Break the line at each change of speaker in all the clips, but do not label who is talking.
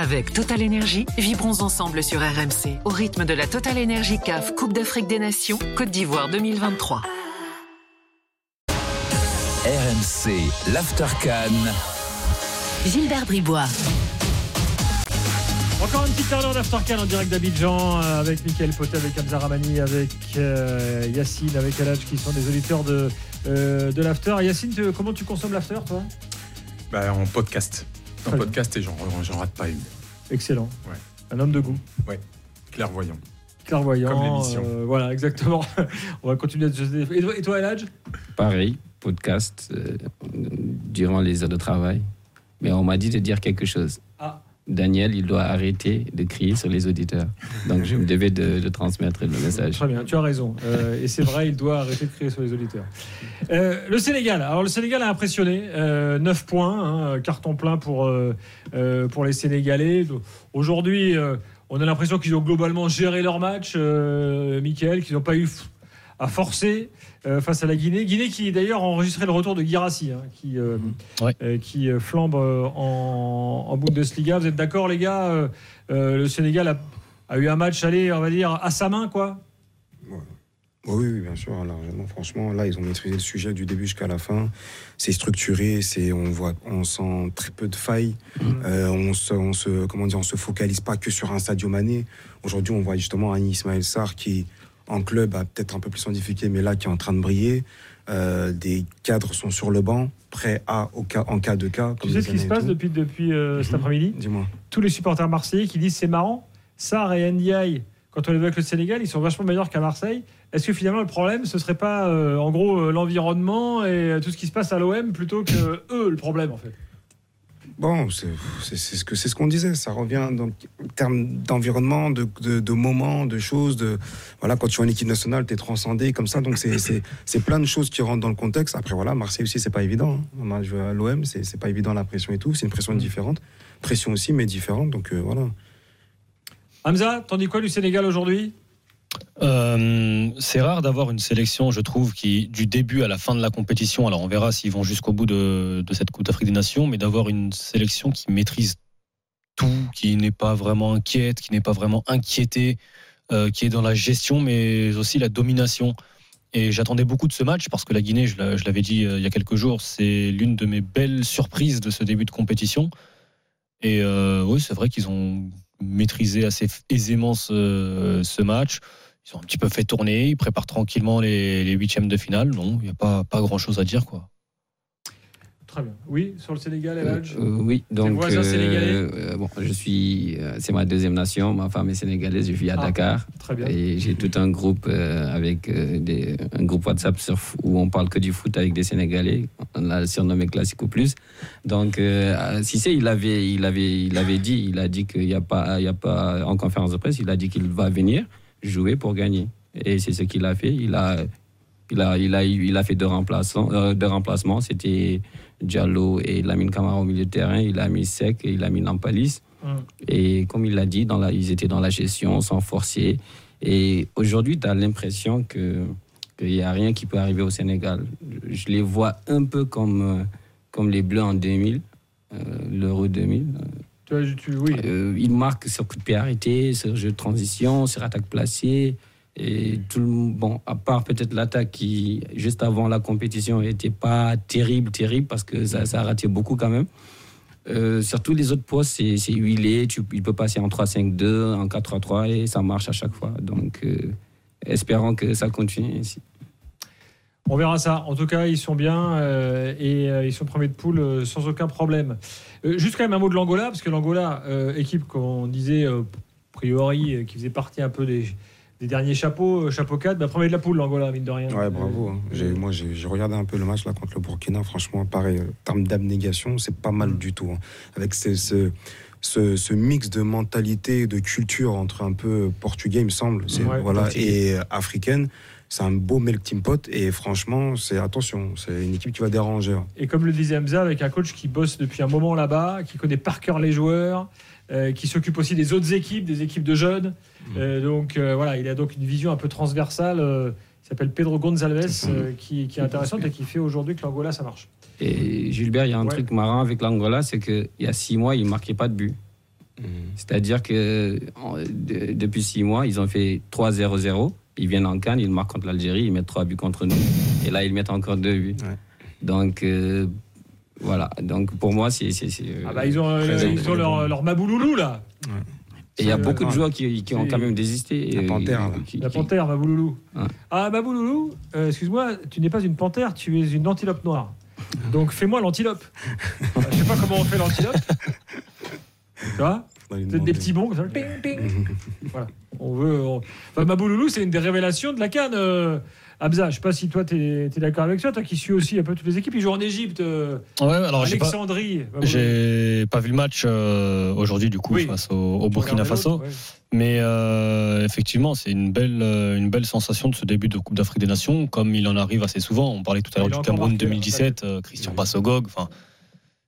Avec Total Energy, vibrons ensemble sur RMC au rythme de la Total Energy CAF Coupe d'Afrique des Nations Côte d'Ivoire 2023.
RMC, l'Aftercan.
Gilbert Bribois.
Encore une petite heure d'Aftercan en direct d'Abidjan euh, avec Michael Poté, avec Hamza Ramani, avec euh, Yacine, avec Aladj qui sont des auditeurs de, euh, de l'After. Yacine, tu- comment tu consommes l'After toi?
Bah, en podcast. En
Très bien.
podcast et j'en j'en rate pas une.
Excellent.
Ouais.
Un homme de goût.
Clairvoyant.
Clairvoyant.
Comme l'émission.
euh, voilà, exactement. On va continuer à se... Et toi, et toi Eladj
Pareil, podcast euh, durant les heures de travail. Mais on m'a dit de dire quelque chose.
Ah.
Daniel, il doit arrêter de crier sur les auditeurs. Donc je me devais de, de transmettre le message.
Très bien, tu as raison. Euh, et c'est vrai, il doit arrêter de crier sur les auditeurs. Euh, le Sénégal. Alors, le Sénégal a impressionné. Euh, 9 points, hein, carton plein pour, euh, euh, pour les Sénégalais. Aujourd'hui, euh, on a l'impression qu'ils ont globalement géré leur match, euh, Michael, qu'ils n'ont pas eu f- à forcer euh, face à la Guinée. Guinée qui, d'ailleurs, a enregistré le retour de Girassi, hein, qui, euh,
Ouais.
euh, qui euh, flambe en, en Bundesliga. Vous êtes d'accord, les gars Euh, euh, Le Sénégal a, a eu un match, allez, on va dire, à sa main, quoi?
Oui, oui, bien sûr, largement. Franchement, là, ils ont maîtrisé le sujet du début jusqu'à la fin. C'est structuré, c'est, on voit, on sent très peu de failles. Euh, on se, on se, comment dire, on se focalise pas que sur un Sadio Mané. Aujourd'hui, on voit justement un Ismaël Sarr qui, en club, a peut-être un peu plus en difficulté, mais là, qui est en train de briller. Euh, des cadres sont sur le banc, prêts à, au cas, en cas de cas.
Tu sais ce qui se passe depuis, depuis euh, cet
Mhm.
après-midi?
Dis-moi.
Tous les supporters marseillais qui disent c'est marrant, Sarr et Ndiaye, quand on les voit avec le Sénégal, ils sont vachement meilleurs qu'à Marseille. Est-ce que finalement le problème, ce serait pas euh, en gros l'environnement et tout ce qui se passe à l'OM plutôt que eux le problème en fait?
Bon, c'est ce que c'est ce qu'on disait. Ça revient donc en termes d'environnement, de, de, de moments, de choses. De voilà, quand tu es en équipe nationale, tu es transcendé comme ça. Donc c'est plein de choses qui rentrent dans le contexte. Après voilà, Marseille aussi, c'est pas évident. Hein. On a joué à l'OM, c'est pas évident la pression et tout. C'est une pression différente, pression aussi, mais différente. Donc euh, voilà.
Hamza, t'en dis quoi du Sénégal aujourd'hui?
Euh, c'est rare d'avoir une sélection, je trouve, qui, du début à la fin de la compétition, alors on verra s'ils vont jusqu'au bout de, cette Coupe d'Afrique des Nations, mais d'avoir une sélection qui maîtrise tout, qui n'est pas vraiment inquiète, qui n'est pas vraiment inquiétée, euh, qui est dans la gestion, mais aussi la domination. Et j'attendais beaucoup de ce match parce que la Guinée, je l'avais dit euh, il y a quelques jours, c'est l'une de mes belles surprises de ce début de compétition. Et euh, oui, c'est vrai qu'ils ont maîtrisé assez aisément ce, match. Ils ont un petit peu fait tourner, ils préparent tranquillement les, les huitièmes de finale. Non, il n'y a pas, pas grand chose à dire. quoi.
Très bien. Oui, sur le Sénégal,
Euh,
Eladj
euh, oui, donc
voisin sénégalais
euh, bon, je suis, euh, c'est ma deuxième nation. Ma femme est sénégalaise. Je vis à
Ah.
Dakar
Très bien.
et j'ai tout un groupe euh, avec euh, des, un groupe WhatsApp sur, où on parle que du foot avec des Sénégalais. On l'a surnommé Classico Plus. Donc, euh, Cissé, il avait, il avait, il avait dit, il a dit qu'il n'y a pas, il y a pas en conférence de presse, il a dit qu'il va venir jouer pour gagner. Et c'est ce qu'il a fait. Il a, il a, il a, il a fait deux remplacements. euh, deux remplacements. C'était Diallo et Lamine Camara au milieu de terrain. Il a mis Sec et il a mis Nampalis.
Hum.
Et comme il l'a dit, dans la, ils étaient dans la gestion, sans forcer. Et aujourd'hui, tu as l'impression que qu'il n'y a rien qui peut arriver au Sénégal. Je, les vois un peu comme, euh, comme les Bleus en 2000, euh, l'Euro 2000.
Tu tu- oui.
Euh, ils marquent sur coup de pied arrêté, sur jeu de transition, sur attaque placée. Et tout le, bon, à part peut-être l'attaque qui, juste avant la compétition, n'était pas terrible, terrible, parce que ça, ça a raté beaucoup quand même. Euh, sur les autres postes, c'est huilé. Tu, il peut passer en 3-5-2, en 4-3-3, et ça marche à chaque fois. Donc, euh, espérons que ça continue ainsi.
On verra ça. En tout cas, ils sont bien euh, et euh, ils sont premiers de poule euh, sans aucun problème. Juste quand même un mot de l'Angola, parce que l'Angola, équipe qu'on disait a priori qui faisait partie un peu des, des derniers chapeaux, euh, chapeau 4, bah, premier de la poule, l'Angola, mine de rien.
Ouais, bravo. hein. J'ai- Moi, j'ai j'ai regardé un peu le match là contre le Burkina. Franchement, pareil, en termes d'abnégation, c'est pas mal du tout. hein. Avec ce, ce, ce, ce mix de mentalité, de culture entre un peu portugais, il me semble, c'est-
Ouais,
voilà, et africaine. C'est un beau melting pot et franchement, c'est attention, c'est une équipe qui va déranger. hein.
Et comme le disait Hamza, avec un coach qui bosse depuis un moment là-bas, qui connaît par cœur les joueurs, euh, qui s'occupe aussi des autres équipes, des équipes de jeunes. Euh, donc euh, voilà, il a donc une vision un peu transversale. euh, il s'appelle Pedro euh, qui, qui est intéressante et qui fait aujourd'hui que l'Angola, ça marche.
Et Gilbert, il y a un
Ouais.
truc marrant avec l'Angola, c'est qu'il y a six mois, il ne marquait pas de but.
Mhm.
C'est-à-dire que en- de- depuis six mois, ils ont fait 3-0-0. Ils viennent en Cannes, ils marquent contre l'Algérie, ils mettent trois buts contre nous. Et là, ils mettent encore deux buts.
Ouais.
Donc, euh, voilà. Donc, pour moi, c'est. c'est- c'est, euh,
Ah bah, ils ont, euh, ils ont leur, leur Mabouloulou là.
Et il y a beaucoup de
ouais.
joueurs qui, qui ont quand même désisté.
La
euh,
panthère, là.
qui-
La
qui-
panthère, Mabouloulou.
Ouais.
Ah, Mabouloulou, euh, excuse-moi, tu n'es pas une panthère, tu es une antilope noire. Donc fais-moi l'antilope. Euh, Je sais pas comment on fait l'antilope. Tu vois? Des petits bons, comme ça, ping, ping. Voilà. On veut. on- Enfin, Mabouloulou, c'est une des révélations de la canne. euh, Hamza, je sais pas si toi, tu es, d'accord avec ça, toi qui suis aussi un peu toutes les équipes. Ils jouent en Égypte, euh,
Ouais, alors j'ai pas,
Alexandrie.
J'ai pas vu le match euh, aujourd'hui du coup
Oui.
face au, Burkina Faso,
ouais.
mais euh, effectivement c'est une belle euh, une belle sensation de ce début de Coupe d'Afrique des Nations, comme il en arrive assez souvent. On parlait tout à l'heure du Cameroun
marqué,
2017, euh, Christian Bassogog. Enfin,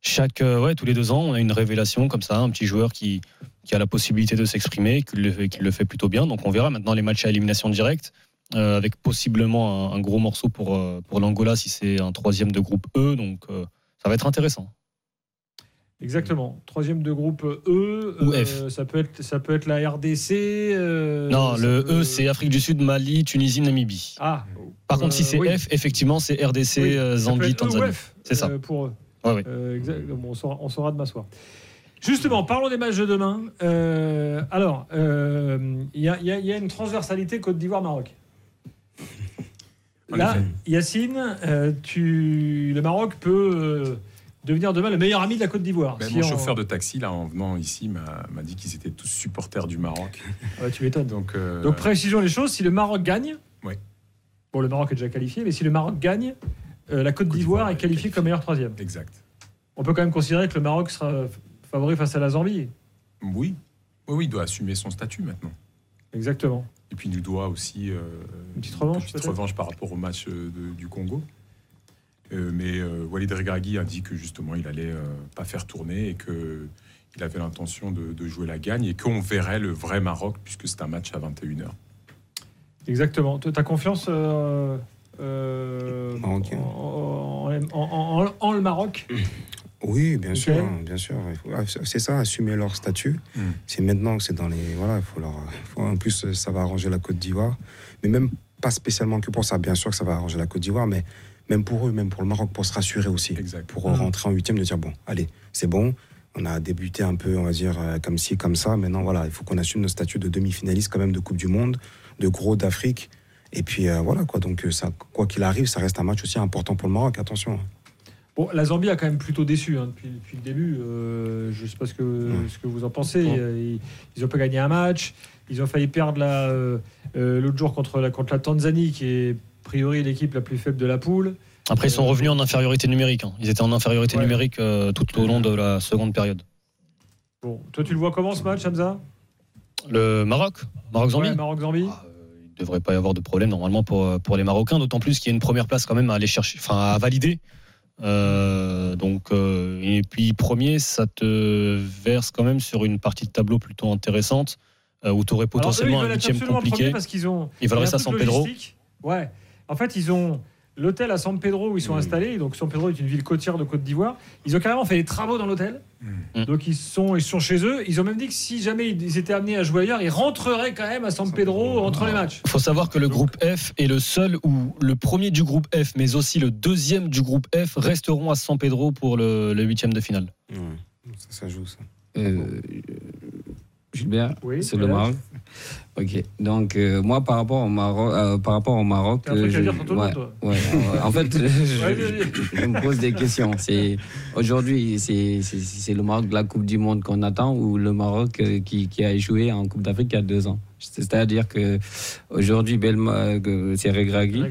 chaque euh, ouais tous les deux ans on a une révélation comme ça, un petit joueur qui qui a la possibilité de s'exprimer, qui le, fait- qui le fait plutôt bien. Donc on verra maintenant les matchs à élimination directe. euh, avec possiblement un, un gros morceau pour, euh, pour l'Angola si c'est un troisième de groupe E. Donc euh, ça va être intéressant.
Exactement. Troisième de groupe E.
Ou F.
Ça peut être, ça peut être la RDC.
non, le
peut-
E, c'est Afrique du Sud, Mali, Tunisie, Namibie.
Ah.
Par contre, si c'est
oui.
F, effectivement, c'est RDC,
Oui,
Zambie,
E
Tanzanie.
F,
C'est ça.
pour eux.
Ouais, ouais.
Euh, bon, on, saura, on saura de m'asseoir. Justement, parlons des matchs de demain. Euh, alors, euh, il y, a- il y a- il y a une transversalité Côte d'Ivoire-Maroc. Là. Yacine, tu, le Maroc peut devenir demain le meilleur ami de la Côte d'Ivoire.
Ben,
Si
mon
on-
chauffeur de taxi, là, en venant ici, m'a dit qu'ils étaient tous supporters du Maroc.
Ah bah, tu m'étonnes.
Donc,
Donc précisons les choses. Si le Maroc gagne,
Oui.
bon, le Maroc est déjà qualifié, mais si le Maroc gagne, euh, la Côte
Côte
d'Ivoire est qualifiée comme meilleur troisième.
exact.
On peut quand même considérer que le Maroc sera f- favori face à la Zambie.
Oui. oui, oui, il doit assumer son statut maintenant.
Exactement.
Et puis, il nous doit aussi euh,
Une petite revanche,
petite
peut-être
revanche par rapport au match euh, de- du Congo. Euh, mais euh, Walid Regragui a dit que justement, il allait euh, pas faire tourner et que il avait l'intention de, de jouer la gagne et qu'on verrait le vrai Maroc puisque c'est un match à 21h.
Exactement. Tu as confiance euh, euh. En, en- en- en- en le Maroc
Oui, bien sûr, bien sûr. Ah, C'est ça, assumer leur statut.
Mm.
C'est maintenant que c'est dans les. Voilà, il faut leur. faut- en plus, euh, ça va arranger la Côte d'Ivoire. Mais même pas spécialement que pour ça. Bien sûr que ça va arranger la Côte d'Ivoire, mais même pour eux, même pour le Maroc, pour se rassurer aussi.
Exact.
Pour
Mm.
rentrer en huitième, de dire bon, allez, c'est bon. On a débuté un peu, on va dire, euh, comme ci, comme ça. Maintenant, voilà, il faut qu'on assume nos statuts de demi-finaliste quand même de Coupe du Monde, de gros d'Afrique. Et puis euh, voilà, quoi. Donc, euh, ça, quoi qu'il arrive, ça reste un match aussi important pour le Maroc. Attention.
Bon, la Zambie a quand même plutôt déçu hein, depuis, depuis le début. Euh, je ne sais pas ce que,
Ouais.
ce que vous en pensez.
Ouais.
Ils n'ont pas gagné un match. Ils ont failli perdre la, euh, l'autre jour contre la, contre la Tanzanie, qui est a priori l'équipe la plus faible de la poule.
Après, ils sont revenus en infériorité numérique. hein. Ils étaient en infériorité
Ouais.
numérique euh, tout au long de la seconde période.
Bon, toi, tu le vois comment ce match, Hamza?
Le Maroc? Maroc-Zambie?
Ouais, Maroc-Zambie
Ah, devrait pas y avoir de problème normalement pour, pour les Marocains, d'autant plus qu'il y a une première place quand même à aller chercher, enfin à valider. Euh, donc, euh, et puis premier, ça te verse quand même sur une partie de tableau plutôt intéressante euh, où tu aurais
Alors, eux,
potentiellement
ils
un huitième compliqué.
parce qu'ils ont.
Ils veulent
il y a
rester à
un
San
truc
Pedro.
Ouais. En fait, ils ont l'hôtel à San Pedro où ils sont
Mm.
installés. Donc, San Pedro est une ville côtière de Côte d'Ivoire. Ils ont carrément fait des travaux dans l'hôtel.
Mm.
Donc, ils sont, ils sont chez eux. Ils ont même dit que si jamais ils étaient amenés à jouer ailleurs, ils rentreraient quand même à San Pedro entre les matchs.
Il faut savoir que le groupe F est le seul où le premier du groupe F, mais aussi le deuxième du groupe F, resteront à San Pedro pour le, le huitième de finale.
Ouais. Ça, ça joue, ça.
Euh, Gilbert,
Oui,
c'est le. Maroc. Ok. Donc euh, moi par rapport au Maroc, euh, par rapport au Maroc, euh,
à
je-
dire sur tout le
ouais,
monde, toi
ouais, ouais. en fait, je, me pose des questions. C'est aujourd'hui, c'est le Maroc de la Coupe du Monde qu'on attend ou le Maroc euh, qui, qui a échoué en Coupe d'Afrique il y a deux ans? C'est-à-dire que aujourd'hui, Belma, c'est Regragui.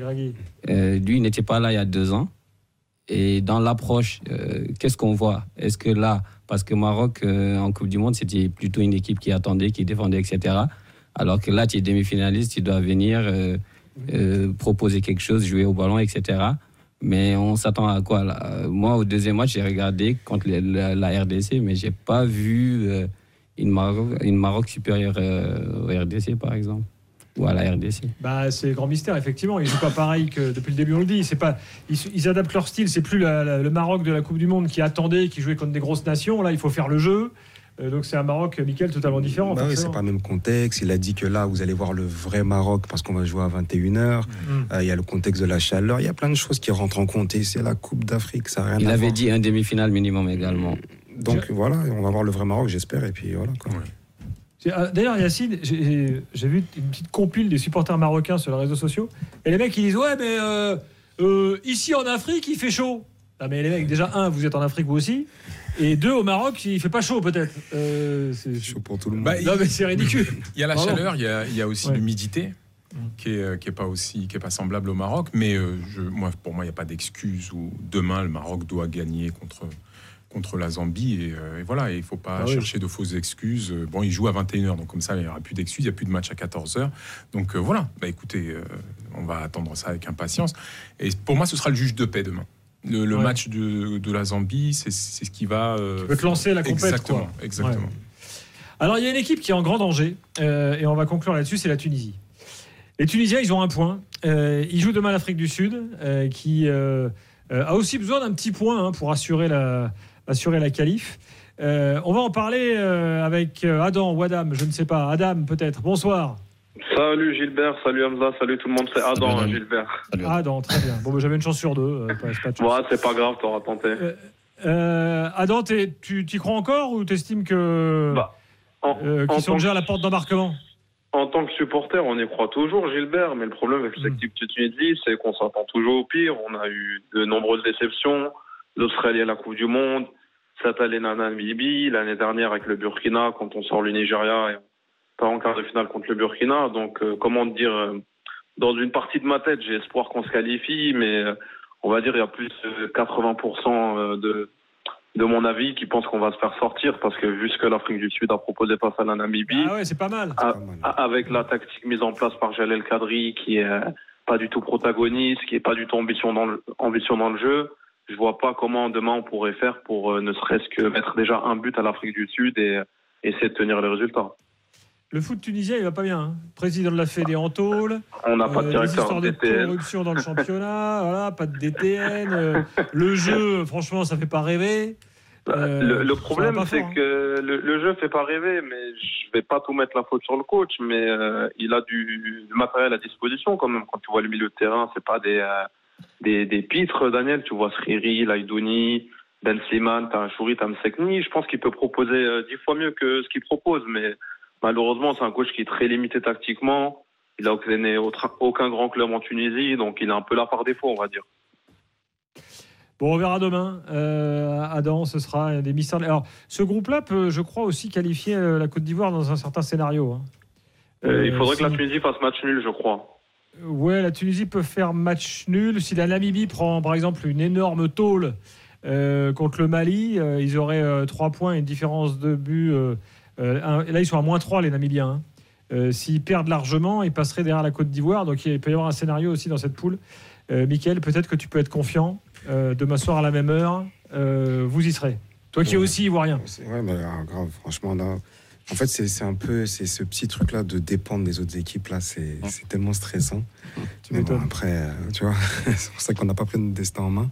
Lui, il n'était pas là il y a deux ans. Et dans l'approche, qu'est-ce qu'on voit? Est-ce que là, parce que Maroc, euh, en Coupe du Monde, c'était plutôt une équipe qui attendait, qui défendait, etc. Alors que là, tu es demi-finaliste, tu dois venir euh, euh, proposer quelque chose, jouer au ballon, etc. Mais on s'attend à quoi là? Moi, au deuxième match, j'ai regardé contre la, RDC, mais j'ai pas vu une, Maroc, une Maroc supérieure au RDC, par exemple, ou à la RDC.
Bah, c'est grand mystère, effectivement. Ils jouent pas pareil que depuis le début, on le dit. C'est pas, ils, ils adaptent leur style. C'est plus la- la- le Maroc de la Coupe du Monde qui attendait, qui jouait contre des grosses nations. Là, il faut faire le jeu. Euh, donc c'est un Maroc, Michael, totalement différent.
Bah oui, c'est pas le même contexte. Il a dit que là, vous allez voir le vrai Maroc parce qu'on va jouer à 21h.
Mm.
Euh, Il y a le contexte de la chaleur. Il y a plein de choses qui rentrent en compte. Et c'est la Coupe d'Afrique, ça n'a rien
Il
à
avait
voir.
dit un demi-finale minimum également.
Donc voilà, on va voir le vrai Maroc, j'espère. Et puis voilà. Quoi.
Ouais.
Ah, D'ailleurs, Yacine, j'ai vu une petite compile des supporters marocains sur les réseaux sociaux. Et les mecs, ils disent Ouais, mais euh, euh, ici en Afrique, il fait chaud. Non, mais les mecs, déjà, un, vous êtes en Afrique vous aussi. Et deux, au Maroc, il fait pas chaud peut-être. Euh, c'est
chaud pour tout le monde.
Bah,
Non, mais c'est ridicule.
Il y a la
Pardon.
chaleur, il y a, il y a aussi
Ouais.
l'humidité
Mm.
qui est, euh, qui est pas aussi qui est pas semblable au Maroc. Mais euh, je, moi, pour moi, il n'y a pas d'excuse où demain le Maroc doit gagner contre contre la Zambie et, euh, et voilà. Il faut pas
Ah oui.
chercher de fausses excuses. Euh, Bon, il joue à 21h, donc comme ça, il n'y aura plus d'excuses. Il n'y a plus de match à 14h. Donc euh, voilà. Bah écoutez, euh, on va attendre ça avec impatience. Et pour moi, ce sera le juge de paix demain. Le, le
Ouais.
match de, de la Zambie, c'est ce qui va.
Tu peux te lancer la compète.
exactement,
quoi.
exactement.
Ouais. Alors, il y a une équipe qui est en grand danger, et on va conclure là-dessus, c'est la Tunisie. Les Tunisiens, ils ont un point. Ils jouent demain l'Afrique du Sud, qui a aussi besoin d'un petit point hein, pour assurer la, assurer la qualif. Euh, on va en parler euh, avec euh, Adam ou Adam, je ne sais pas. Adam, peut-être. Bonsoir.
Salut Gilbert, salut Hamza, salut tout le monde, c'est
Salut,
Adam, hein, Gilbert.
Salut.
Adam, très bien. Bon, bah, j'avais une chance sur deux. euh, pas- pas.
Ouais, c'est pas grave, t'auras tenté.
Euh, Adam, tu y crois encore ou t'estimes que
Bah,
euh, qu'ils sont
tant
déjà à
que-
la porte d'embarquement?
En tant que supporter, on y croit toujours, Gilbert, mais le problème avec cette équipe de Tunisie, c'est qu'on s'attend toujours au pire. On a eu de nombreuses déceptions. L'Australie à la Coupe du Monde, cette année la Namibie, l'année dernière avec le Burkina, quand on sort le Nigeria, et pas en quart de finale contre le Burkina. Donc, euh, comment dire, euh, dans une partie de ma tête, j'ai espoir qu'on se qualifie, mais euh, on va dire il y a plus de 80% euh, de, de mon avis qui pensent qu'on va se faire sortir parce que vu ce que l'Afrique du Sud a proposé face à la Namibie,
Ah ouais, c'est pas mal.
C'est pas mal.
a- avec la tactique mise en place par Jalel Kadri, qui est euh, pas du tout protagoniste, qui est pas du tout ambition dans le, ambition dans le jeu, je vois pas comment demain on pourrait faire pour euh, ne serait-ce que mettre déjà un but à l'Afrique du Sud et euh, essayer de tenir les résultats.
Le foot tunisien, il va pas bien. hein. Président de la Fédé en tôle.
On n'a pas de
Euh,
directeur
histoires de
DTN.
corruption dans le championnat, voilà, pas de DTN. euh, le jeu, franchement, ça fait pas rêver. Euh,
le, problème, c'est
fort, hein.
que le, le jeu fait pas rêver, mais je vais pas tout mettre la faute sur le coach, mais euh, il a du, du matériel à disposition quand même. Quand tu vois le milieu de terrain, c'est pas des, euh, des, des pitres, Daniel. Tu vois Sriri, Laïdouni, Ben Slimane, t'as un Chouri, t'as un Sekni. Je pense qu'il peut proposer euh, dix fois mieux que ce qu'il propose, mais malheureusement, c'est un coach qui est très limité tactiquement. Il a obtenu aucun grand club en Tunisie, donc il est un peu là par défaut, on va dire.
Bon, on verra demain. Euh, Adam, ce sera des mystères. Alors, ce groupe-là peut, je crois, aussi qualifier euh, la Côte d'Ivoire dans un certain scénario. hein.
Euh, il faudrait
si-
que la Tunisie fasse match nul, je crois.
Ouais, la Tunisie peut faire match nul. Si la Namibie prend, par exemple, une énorme tôle euh, contre le Mali, euh, ils auraient euh, 3 points et une différence de but. euh, un- là, ils sont à moins 3, les Namibiens. hein. S'ils perdent largement, ils passeraient derrière la Côte d'Ivoire. Donc, il peut y avoir un scénario aussi dans cette poule. Mickaël, peut-être que tu peux être confiant. Demain soir à la même heure, vous y serez. Toi qui es aussi ivoirien.
Ouais, mais ah, grave, franchement, là. En fait, c'est un peu c'est ce petit truc-là de dépendre des autres équipes, là, c'est c'est tellement stressant.
Tu
Mais bon, après, euh, tu vois, c'est pour ça qu'on n'a pas pris notre destin en main.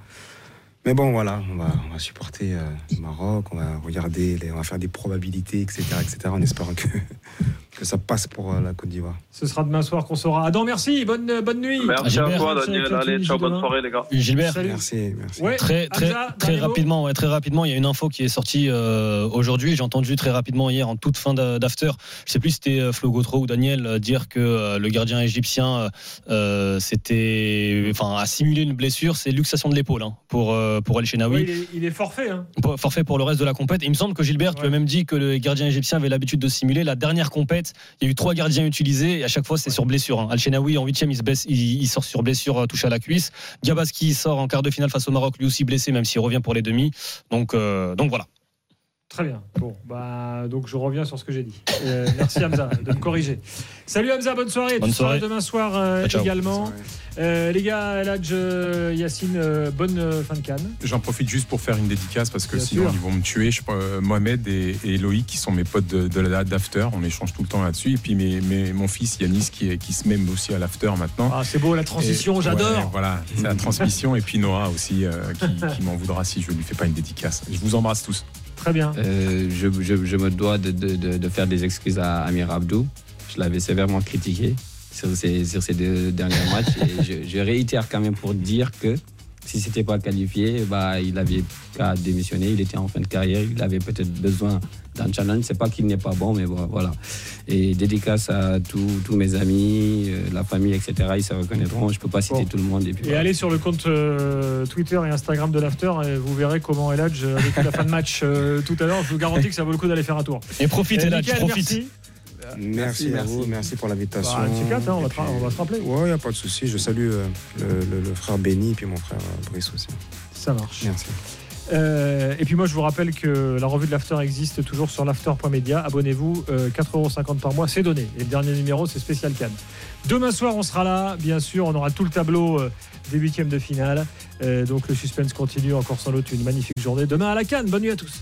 Mais bon, voilà, on va, on va supporter euh, le Maroc, on va regarder, les- on va faire des probabilités, etc., etc., en espérant que, que ça passe pour euh, la Côte d'Ivoire.
Ce sera demain soir qu'on saura. Adam, merci. Bonne, euh, bonne nuit.
Merci à
Gilbert.
toi,
Avec
Daniel. Allez, ciao, bonne soirée, les gars.
Gilbert,
Salut.
Merci, merci.
Ouais,
Très, très,
Hamza,
très rapidement, ouais, très rapidement, il y a une info qui est sortie euh, aujourd'hui. J'ai entendu très rapidement hier, en toute fin d'a- d'after, je sais plus si c'était euh, Flo Gautreau ou Daniel, euh, dire que euh, le gardien égyptien euh, c'était, enfin, a simulé une blessure. C'est luxation de l'épaule hein, pour euh, pour El.
Ouais, il, est, il est forfait. hein.
Pour- Forfait pour le reste de la compète. Il me semble que Gilbert, tu as même dit que le gardien égyptien avait l'habitude de simuler. La dernière compète, il y a eu trois gardiens utilisés et à chaque fois c'est sur blessure. Hein. Al-Shenaoui en huitième, il, se blesse, il, il sort sur blessure euh, touché à la cuisse. Diabaski sort en quart de finale face au Maroc, lui aussi blessé, même s'il revient pour les demi. Donc, euh, donc voilà.
Très bien. Bon, bah, donc je reviens sur ce que j'ai dit. Euh, merci Hamza de me corriger. Salut Hamza, bonne soirée.
Bonne soirée.
demain soir euh,
Ciao, ciao.
également. Euh, les gars, Eladj, Yacine, euh, bonne euh, fin de canne.
J'en profite juste pour faire une dédicace parce que
Bien
sinon
sûr.
ils vont me tuer. Je, euh, Mohamed et, et Loïc qui sont mes potes de, de la- d'after, on échange tout le temps là-dessus. Et puis mes, mes- mon fils Yanis qui, est- qui se met aussi à l'after maintenant.
Ah, c'est beau la transition,
Et-
j'adore.
ouais, voilà, c'est la transmission. Et puis Noah aussi euh, qui, qui m'en voudra si je lui fais pas une dédicace. Je vous embrasse tous.
Très bien.
Euh, je, me dois de, faire des excuses à Amir Abdou. Je l'avais sévèrement critiqué sur ces, deux derniers matchs. Je réitère quand même pour dire que si c'était pas qualifié, bah, il avait qu'à démissionner. Il était en fin de carrière. Il avait peut-être besoin d'un challenge. C'est pas qu'il n'est pas bon, mais bon, voilà. Et dédicace à tous mes amis, euh, la famille, etc. Ils se reconnaîtront. Je peux pas citer
Bon.
tout le monde. Et puis,
Et
voilà.
allez sur le compte euh, Twitter et Instagram de l'After et vous verrez comment Eladj a vécu la fin de match euh, tout à l'heure. Je vous garantis que ça vaut le coup d'aller faire un tour.
Et profite,
Euh,
là, tu
Merci.
Merci, à vous, merci pour l'invitation.
Bah, hein, on va on se rappeler.
Ouais, il n'y a pas de souci. Je salue euh, le, le- le frère Benny et puis mon frère euh, Brice aussi.
Ça marche.
Merci.
Euh, et puis moi, je vous rappelle que la revue de l'After existe toujours sur l'after.media. Abonnez-vous, euh, 4,50€ par mois, c'est donné. Et le dernier numéro, c'est spécial Cannes. Demain soir, on sera là, bien sûr. On aura tout le tableau euh, des huitièmes de finale. Donc le suspense continue encore sans doute une magnifique journée. Demain à la Cannes. Bonne nuit à tous.